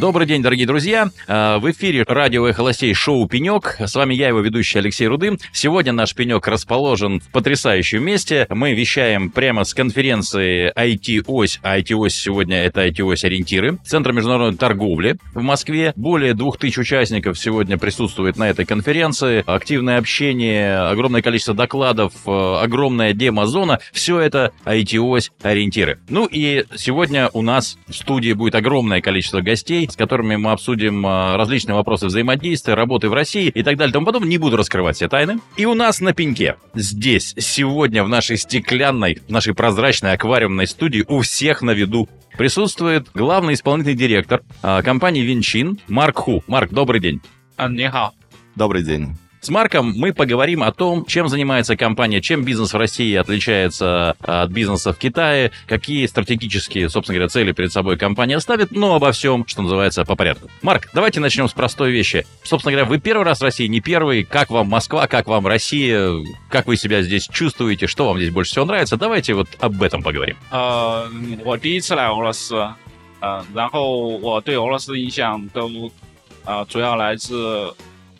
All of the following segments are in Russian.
Добрый день, дорогие друзья. А, В эфире радио «Эхолостей» шоу «Пенек». С вами я, его ведущий Алексей Рудым. Сегодня наш «Пенек» расположен в потрясающем месте. Мы вещаем прямо с конференции IT-ось. А IT-ось сегодня это IT-ось ориентиры. Центр международной торговли в Москве. Более двух тысяч участников сегодня присутствует на этой конференции. Активное общение, огромное количество докладов, э, огромная демо-зона. Все это IT-ось ориентиры. Ну и сегодня у нас в студии будет огромное количество гостей, с которыми мы обсудим а, различные вопросы взаимодействия, работы в России и так далее и тому подобное. Не буду раскрывать все тайны. И у нас на пеньке здесь, сегодня, в нашей стеклянной, в нашей прозрачной аквариумной студии у всех на виду присутствует главный исполнительный директор а, компании Винчин Марк Ху. Марк, добрый день. Добрый день. С Марком мы поговорим о том, чем занимается компания, чем бизнес в России отличается от бизнеса в Китае, какие стратегические, собственно говоря, цели перед собой компания ставит, но обо всем, что называется, по порядку. Марк, давайте начнем с простой вещи. Собственно говоря, вы первый раз в России, не первый. Как вам Москва, как вам Россия, как вы себя здесь чувствуете, что вам здесь больше всего нравится? Давайте вот об этом поговорим. 呃，我第一次来俄罗斯，呃，然后我对俄罗斯的印象都，呃，主要来自，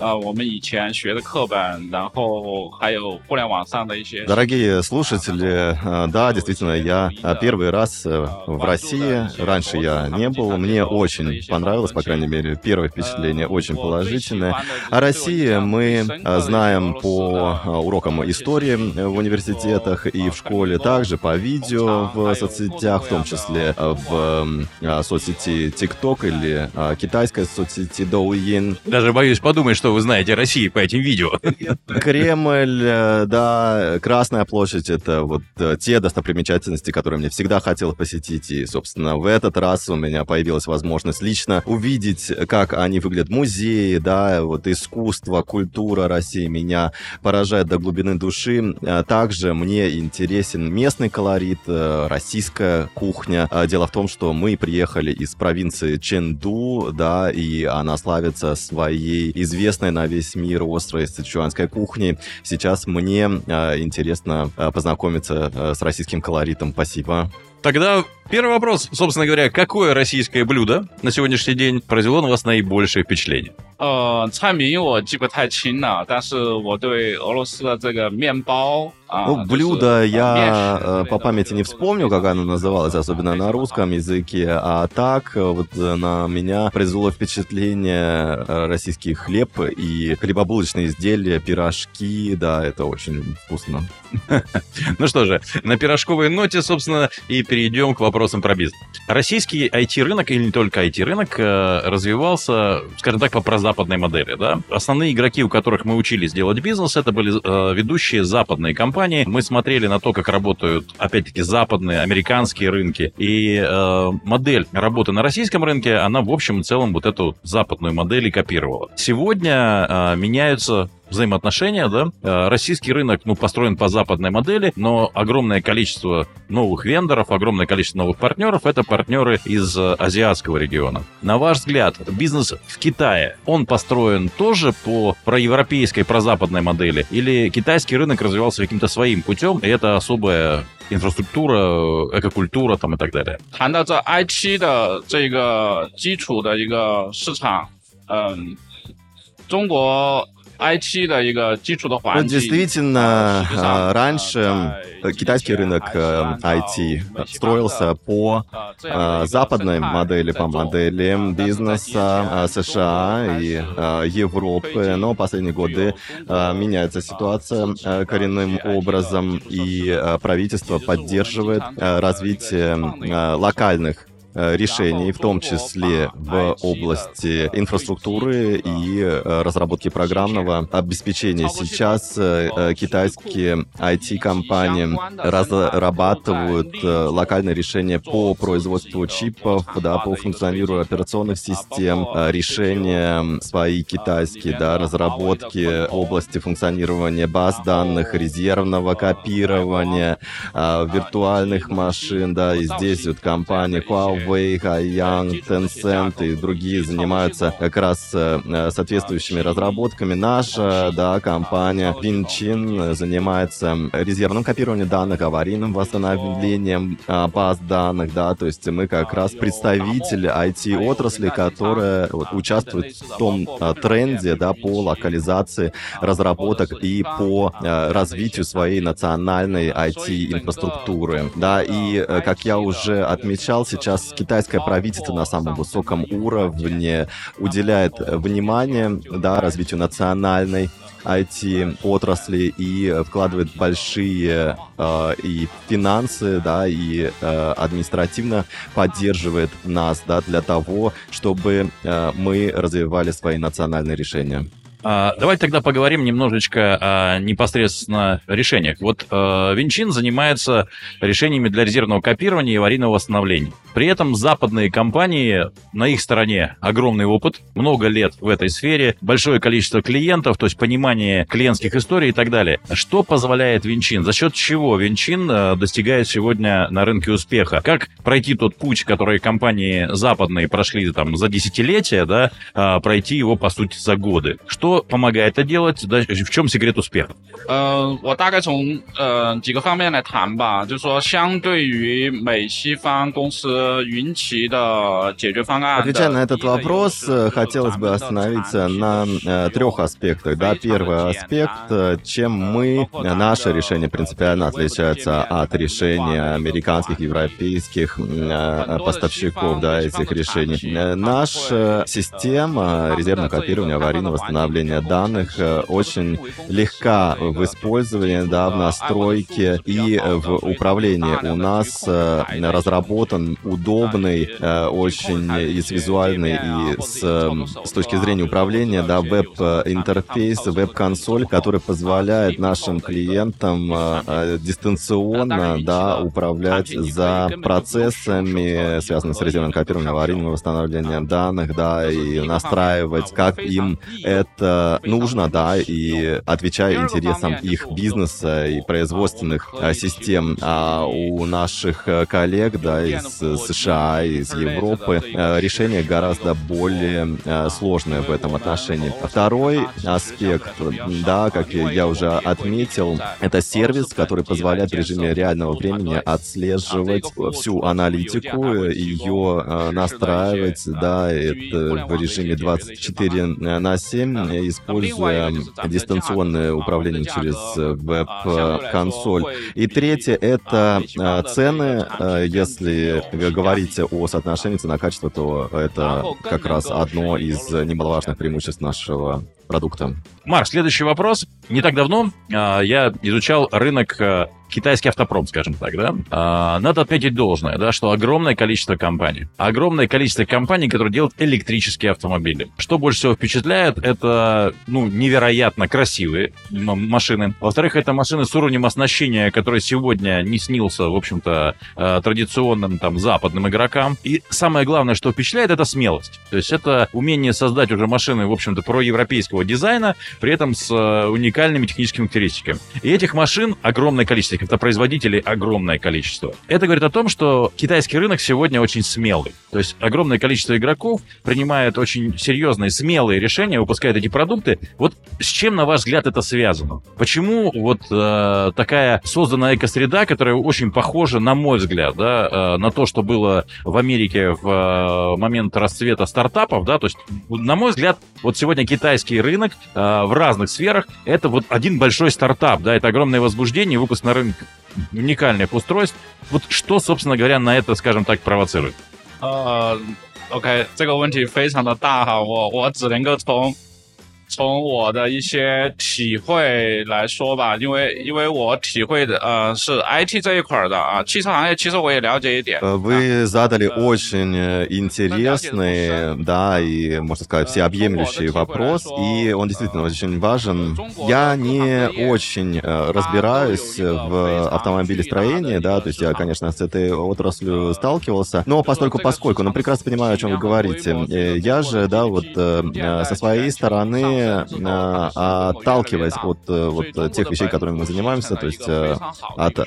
呃，我们以前学的课本，然后还有互联网上的一些。 Дорогие слушатели, э, да, действительно, я э, первый раз э, в России. Раньше я не был. Мне очень понравилось, по крайней мере, первое впечатление очень положительное. О России мы э, знаем по э, урокам истории в университетах и в школе, также по видео в соцсетях, в том числе э, в э, соцсети TikTok или э, китайской соцсети Douyin. Даже боюсь подумать, что вы знаете о России по этим видео. Кремль, э, да, Красная площадь — это вот э, те достопримечательности, которые мне всегда хотелось посетить. И, собственно, в этот раз у меня появилась возможность лично увидеть, как они выглядят. Музеи, да, вот искусство, культура России меня поражает до глубины души. А Также мне интересен местный колорит, э, российская кухня. Дело в том, что мы приехали из провинции Ченду, да, и она славится своей известной на весь мир острой сычуанской кухней. Сейчас мне э, интересно э, познакомиться э, с российским колоритом. Спасибо. Тогда первый вопрос, собственно говоря, какое российское блюдо на сегодняшний день произвело на вас наибольшее впечатление? 呃，菜名我记不太清了，但是我对俄罗斯的这个面包啊， Ну, 就是 блюдо 呃 я 面食 э, 之类 по 的 памяти не вспомню, как оно называлось, особенно на русском языке, а так э, вот э, на меня произвело впечатление э, российский хлеб и хлебобулочные изделия, пирожки, да, это очень вкусно. Ну что же, на пирожковой ноте, собственно, и перейдем к вопросам про бизнес. Российский IT-рынок, или не только IT-рынок, э, развивался, скажем так, по прозападной модели. Да? Основные игроки, у которых мы учились делать бизнес, это были э, ведущие западные компании. Мы смотрели на то, как работают, опять-таки, западные, американские рынки. И э, модель работы на российском рынке, она, в общем и целом, вот эту западную модель и копировала. Сегодня меняются взаимоотношения, да. Э, Российский рынок, ну, построен по западной модели, но огромное количество новых вендоров, огромное количество новых партнеров — это партнеры из э, азиатского региона. На ваш взгляд, бизнес в Китае, он построен тоже по проевропейской, прозападной модели? Или китайский рынок развивался каким-то своим путем, и это особая инфраструктура, э, экокультура там и так далее? 谈到这 I 七的这个基础的一个市场，嗯，中国 I 七的一个基础的 Вот 环境， действительно, 呃实际上 э, 呃 раньше 在 э, китайский рынок э, IT строился по 呃这样的一 э, 个 западной 生态 модели, 在 по 做 модели 呃但是在 бизнеса 近 э, 些 США 中 и 国 э, 开始 Европы, но последние годы э, меняется ситуация э, коренным образом, и э, правительство поддерживает э, развитие э, локальных э, решений, в том числе в области инфраструктуры и э, разработки программного обеспечения. Сейчас э, э, китайские IT-компании разрабатывают э, локальные решения по производству чипов, да, по функционированию операционных систем, э, решения свои китайские, да, разработки в области функционирования баз данных, резервного копирования, э, виртуальных машин, да, и здесь вот компания Huawei Huawei, Haiyang, Tencent и другие занимаются как раз э, соответствующими разработками. Наша, да, компания Vinчин занимается резервным копированием данных, аварийным восстановлением а, баз данных, да, то есть мы как раз представитель IT-отрасли, которая участвует в том а, тренде, да, по локализации разработок и по а, развитию своей национальной IT-инфраструктуры, да, и, э, как я уже отмечал, сейчас китайское правительство на самом высоком уровне уделяет внимание, да, развитию национальной IT-отрасли и вкладывает большие э, и финансы, да, и э, административно поддерживает нас, да, для того, чтобы э, мы развивали свои национальные решения. А, давайте тогда поговорим немножечко о непосредственно решениях. Вот э, Винчин занимается решениями для резервного копирования и аварийного восстановления. При этом западные компании, на их стороне огромный опыт, много лет в этой сфере, большое количество клиентов, то есть понимание клиентских историй и так далее. Что позволяет Винчин? За счет чего Винчин э, достигает сегодня на рынке успеха? Как пройти тот путь, который компании западные прошли там за десятилетия, да, э, пройти его, по сути, за годы? Что помогает это делать? Да, в чем секрет успеха? 呃，我大概从呃几个方面来谈吧，就是说，相对于美西方公司云奇的解决方案。Отвечая на этот вопрос, хотелось бы остановиться на э, трех аспектах. Да, первый аспект, э, чем мы, наше решение принципиально отличается от решения американских, европейских э, поставщиков, да, этих решений. Наша система резервного копирования, аварийного восстановления управления данных э, очень легка в использовании, да, в настройке и в управлении. У нас э, разработан удобный, э, очень и с визуальной, и с, с точки зрения управления, да, веб-интерфейс, веб-консоль, который позволяет нашим клиентам дистанционно, да, управлять за процессами, связанными с резервным копированием, аварийным восстановлением данных, да, и настраивать, как им это нужно, да, и отвечая интересам их бизнеса и производственных а, систем. А у наших э, коллег, да, из США, из Европы, э, решение гораздо более э, сложное в этом отношении. Второй аспект, да, как я уже отметил, это сервис, который позволяет в режиме реального времени отслеживать всю аналитику, ее настраивать, да, это в режиме 24 на 7 используя дистанционное управление через э, веб-консоль. И третье — это э, цены. Э, если говорить о соотношении цена-качество, то это как раз одно из немаловажных преимуществ нашего продукта. Марк, следующий вопрос. Не так давно а, я изучал рынок а, китайский автопром, скажем так, да. А, надо отметить должное, да, что огромное количество компаний, огромное количество компаний, которые делают электрические автомобили. Что больше всего впечатляет, это, ну, невероятно красивые машины. Во-вторых, это машины с уровнем оснащения, который сегодня не снился, в общем-то, а, традиционным там западным игрокам. И самое главное, что впечатляет, это смелость. То есть это умение создать уже машины, в общем-то, проевропейского дизайна, при этом с э, уникальными техническими характеристиками. И этих машин огромное количество, их автопроизводителей огромное количество. Это говорит о том, что китайский рынок сегодня очень смелый. То есть огромное количество игроков принимает очень серьезные, смелые решения, выпускает эти продукты. Вот с чем, на ваш взгляд, это связано? Почему вот э, такая создана экосреда, которая очень похожа, на мой взгляд, да, э, на то, что было в Америке в э, момент расцвета стартапов, да, то есть, на мой взгляд, вот сегодня китайский рынок э, в разных сферах это вот один большой стартап, да, это огромное возбуждение, выпуск на рынок уникальных устройств. Вот что, собственно говоря, на это, скажем так, провоцирует? Uh, OK，这个问题非常的大哈，我我只能够从 从我的一些体会来说吧，因为因为我体会的呃是 IT 这一块的啊，汽车行业其实我也了解一点。Вы задали очень интересный, да, и, можно сказать, всеобъемлющий вопрос, и он действительно очень важен. Я не очень разбираюсь в автомобилестроении, да, то есть я, конечно, с этой отраслью сталкивался, но постольку поскольку, но прекрасно понимаю, о чем вы говорите. Я же, да, вот со своей стороны мы, отталкиваясь от вот тех вещей, которыми мы занимаемся, то есть от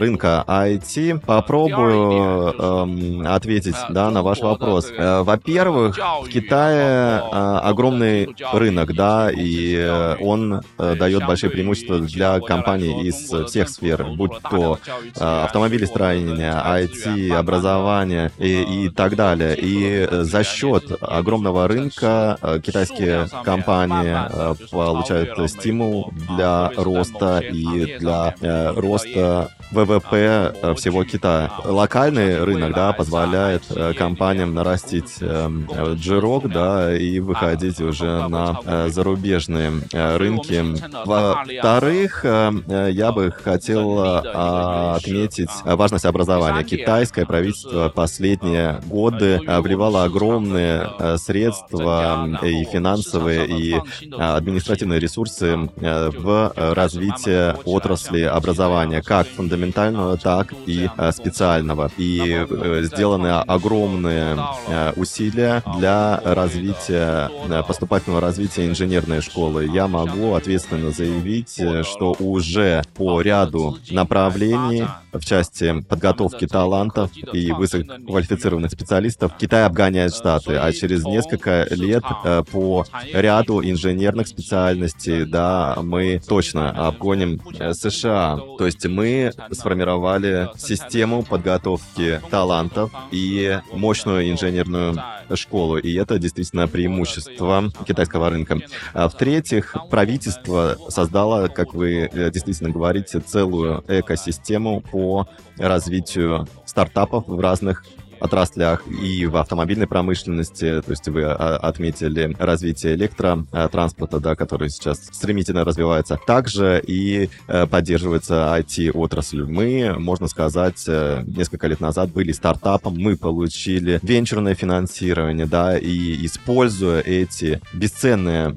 рынка IT, попробую эм, ответить да, на ваш вопрос. Во-первых, в Китае огромный рынок, да, и он дает большие преимущества для компаний из всех сфер, будь то автомобилестроение, IT, образование и, и так далее. И за счет огромного рынка э, китайские компании э, получают стимул для роста и для э, роста ВВП всего Китая. Локальный рынок, да, позволяет компаниям нарастить джирок, да, и выходить уже на зарубежные рынки. Во-вторых, я бы хотел отметить важность образования. Китайское правительство последние годы вливало огромные средства и финансовые, и административные ресурсы в развитие отрасли образования, как фундаментального, так и специального. И сделаны огромные усилия для развития, поступательного развития инженерной школы. Я могу ответственно заявить, что уже по ряду направлений в части подготовки талантов и высококвалифицированных специалистов Китай обгоняет Штаты, а через несколько лет э, по ряду инженерных специальностей, да, мы точно обгоним э, США. То есть мы сформировали систему подготовки талантов и мощную инженерную школу, и это действительно преимущество китайского рынка. А в-третьих, правительство создало, как вы э, действительно говорите, целую экосистему по развитию стартапов в разных отраслях и в автомобильной промышленности, то есть вы а, отметили развитие электротранспорта, да, который сейчас стремительно развивается. Также и э, поддерживается IT-отрасль. Мы, можно сказать, э, несколько лет назад были стартапом, мы получили венчурное финансирование, да, и используя эти бесценные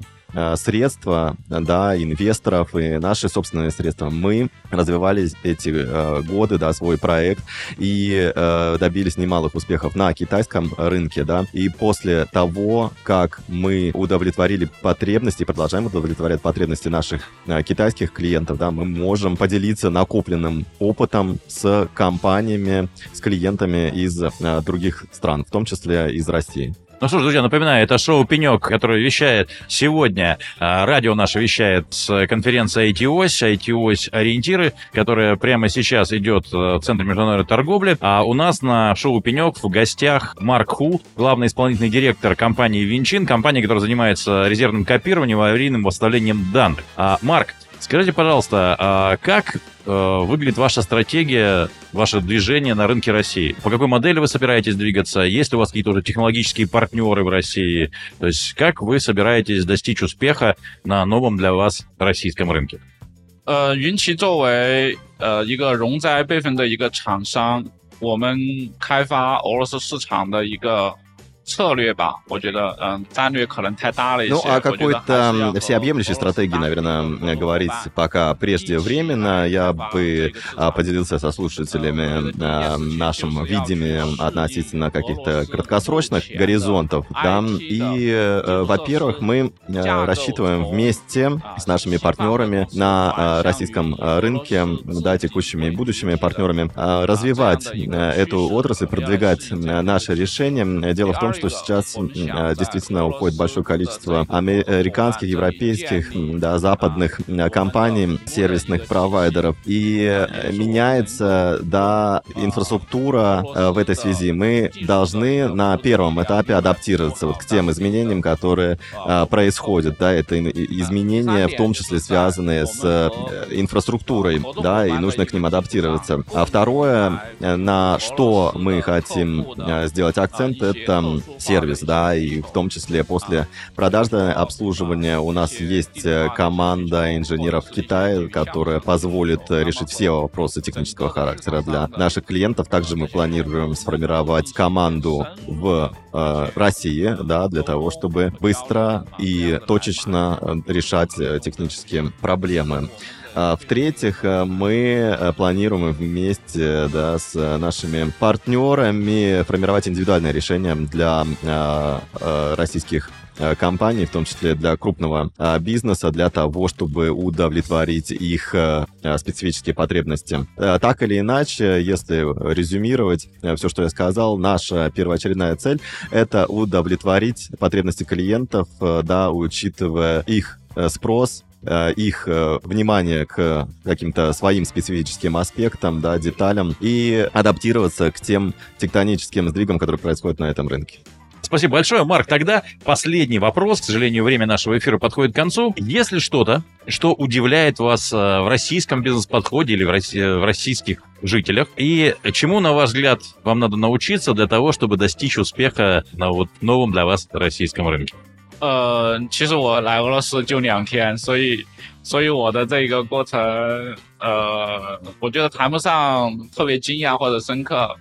средства, да, инвесторов и наши собственные средства. Мы развивали эти э, годы, да, свой проект и э, добились немалых успехов на китайском рынке, да, и после того, как мы удовлетворили потребности, продолжаем удовлетворять потребности наших э, китайских клиентов, да, мы можем поделиться накопленным опытом с компаниями, с клиентами из э, других стран, в том числе из России. Ну что ж, друзья, напоминаю, это шоу «Пенек», которое вещает сегодня. А, радио наше вещает с конференции IT-ось, IT-ось ориентиры, которая прямо сейчас идет э, в Центре международной торговли. А у нас на шоу «Пенек» в гостях Марк Ху, главный исполнительный директор компании Винчин, компании, которая занимается резервным копированием и аварийным восстановлением данных. А, Марк, скажите, пожалуйста, а как Э, выглядит ваша стратегия, ваше движение на рынке России? По какой модели вы собираетесь двигаться? Есть ли у вас какие-то уже технологические партнеры в России? То есть как вы собираетесь достичь успеха на новом для вас российском рынке? 呃，云奇作为呃一个容灾备份的一个厂商，我们开发俄罗斯市场的一个 策略吧，我觉得，嗯，战略可能太大了一些。Ну, о какой-то всеобъемлющей стратегии, наверное, говорить пока преждевременно. Я бы а, поделился со слушателями а, нашим видением относительно каких-то краткосрочных горизонтов. Да? И, э, во-первых, мы э, рассчитываем вместе с нашими партнерами на э, российском рынке, да, текущими и будущими партнерами, развивать эту отрасль, продвигать наши решения. Дело в том, что сейчас а, действительно уходит большое количество американских, европейских, да, западных компаний, сервисных провайдеров. И э, меняется, да, инфраструктура э, в этой связи. Мы должны на первом этапе адаптироваться вот к тем изменениям, которые происходят. Да, это изменения, в том числе связанные с э, инфраструктурой, да, и нужно к ним адаптироваться. А второе, на что мы хотим сделать акцент, это сервис, да, и в том числе после продажного обслуживания у нас есть э, команда инженеров в Китае, которая позволит решить все вопросы технического характера для наших клиентов. Также мы планируем сформировать команду в э, России, да, для того, чтобы быстро и точечно э, решать э, технические проблемы. А, в-третьих, э, мы э, планируем вместе да, с нашими партнерами формировать индивидуальные решения для э, российских э, компаний, в том числе для крупного э, бизнеса, для того, чтобы удовлетворить их э, специфические потребности. Так или иначе, если резюмировать все, что я сказал, наша первоочередная цель — это удовлетворить потребности клиентов, да, учитывая их спрос, их внимание к каким-то своим специфическим аспектам, да, деталям и адаптироваться к тем тектоническим сдвигам, которые происходят на этом рынке. Спасибо большое, Марк. Тогда последний вопрос. К сожалению, время нашего эфира подходит к концу. Если что-то, что удивляет вас э, в российском бизнес-подходе или в российских жителях, и чему, на ваш взгляд, вам надо научиться для того, чтобы достичь успеха на вот новом для вас российском рынке? 呃，其实我来俄罗斯就两天，所以所以我的这个过程，呃，我觉得谈不上特别惊讶或者深刻。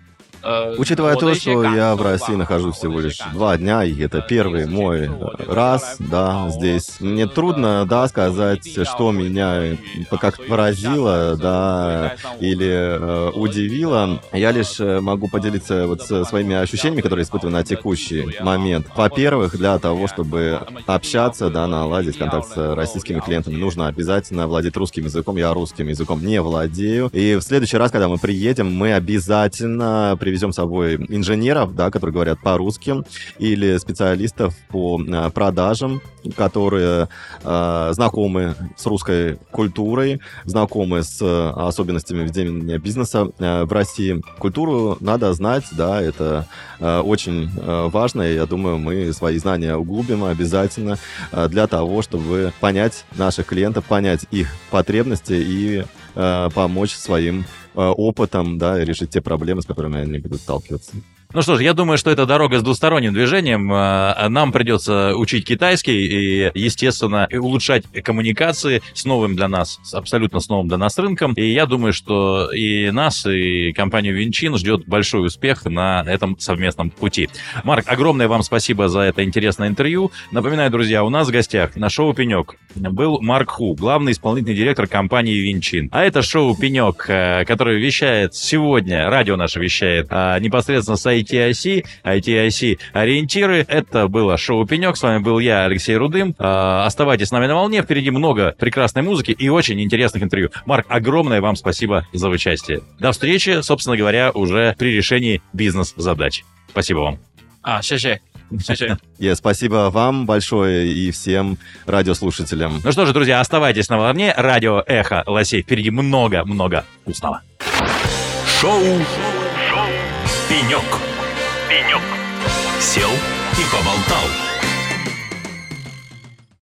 Учитывая то, что я в России нахожусь всего лишь два дня, и это первый мой раз, да, здесь, мне трудно, да, сказать, что меня как поразило, да, или э, удивило. Я лишь э, могу поделиться вот своими ощущениями, которые испытываю на текущий момент. Во-первых, для того, чтобы общаться, да, наладить контакт с российскими клиентами, нужно обязательно владеть русским языком. Я русским языком не владею. И в следующий раз, когда мы приедем, мы обязательно при привезем с собой инженеров, да, которые говорят по-русски, или специалистов по э, продажам, которые э, знакомы с русской культурой, знакомы с э, особенностями ведения бизнеса э, в России. Культуру надо знать, да, это э, очень э, важно, и я думаю, мы свои знания углубим обязательно э, для того, чтобы понять наших клиентов, понять их потребности и э, помочь своим опытом, да, решить те проблемы, с которыми они будут сталкиваться. Ну что ж, я думаю, что это дорога с двусторонним движением. Э, нам придется учить китайский и, естественно, улучшать коммуникации с новым для нас, абсолютно с новым для нас рынком. И я думаю, что и нас, и компанию Винчин ждет большой успех на этом совместном пути. Марк, огромное вам спасибо за это интересное интервью. Напоминаю, друзья, у нас в гостях на шоу «Пенек» был Марк Ху, главный исполнительный директор компании Винчин. А это шоу «Пенек», э, который вещает сегодня, радио наше вещает а, непосредственно с ITIC, ITIC ориентиры. Это было шоу «Пенек». С вами был я, Алексей Рудым. А, оставайтесь с нами на волне. Впереди много прекрасной музыки и очень интересных интервью. Марк, огромное вам спасибо за участие. До встречи, собственно говоря, уже при решении бизнес-задач. Спасибо вам. А, шесть. Yeah, спасибо вам большое и всем радиослушателям. Ну что же, друзья, оставайтесь на волне. Радио Эхо Лосей. Впереди много-много вкусного. Шоу Пенек. Пенек. Сел и поболтал.